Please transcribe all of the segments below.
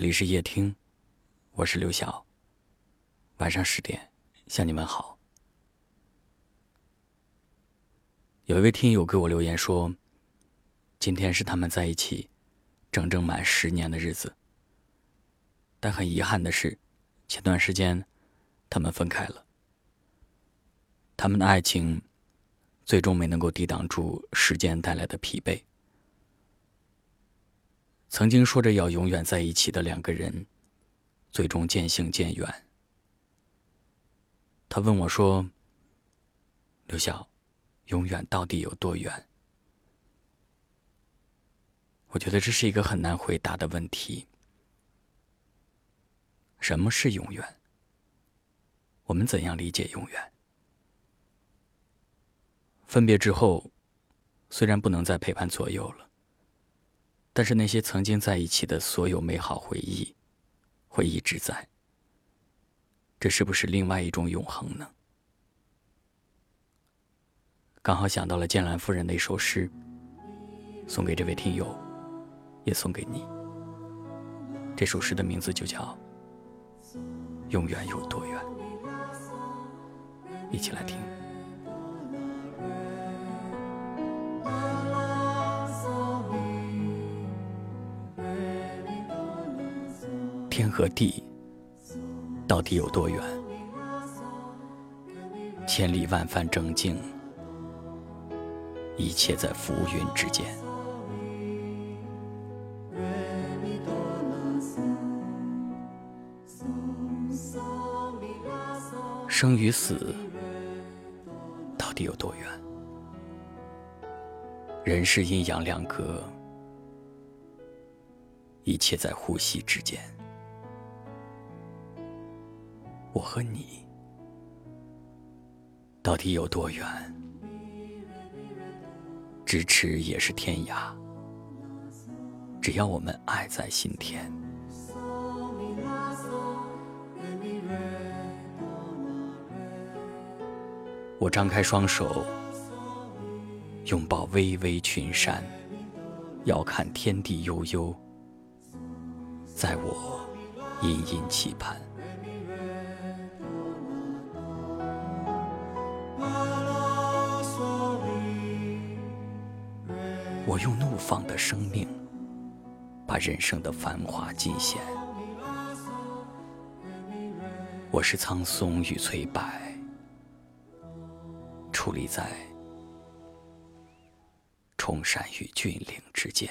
这里是夜听，我是刘晓。晚上十点向你们好。有一位听友给我留言说，今天是他们在一起整整满十年的日子，但很遗憾的是，前段时间他们分开了。他们的爱情最终没能够抵挡住时间带来的疲惫。曾经说着要永远在一起的两个人，最终渐行渐远。他问我说：“刘晓，永远到底有多远？”我觉得这是一个很难回答的问题。什么是永远？我们怎样理解永远？分别之后，虽然不能再陪伴左右了。但是那些曾经在一起的所有美好回忆，会一直在。这是不是另外一种永恒呢？刚好想到了剑兰夫人的一首诗，送给这位听友，也送给你。这首诗的名字就叫《永远有多远》，一起来听。天和地到底有多远？千里万帆正静，一切在浮云之间。生与死到底有多远？人世阴阳两隔，一切在呼吸之间。我和你到底有多远？咫尺也是天涯。只要我们爱在心田，我张开双手，拥抱巍巍群山，遥看天地悠悠，在我殷殷期盼。我用怒放的生命，把人生的繁华尽显。我是苍松与翠柏，矗立在崇山与峻岭之间。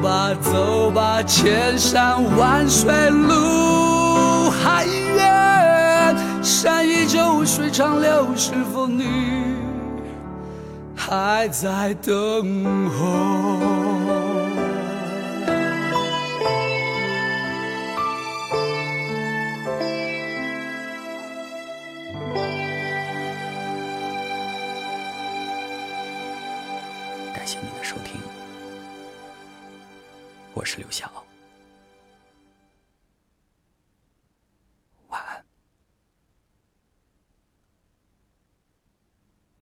吧，走吧，千山万水路还远，山依旧，水长流，是否你还在等候？感谢您的收听，我是刘晓。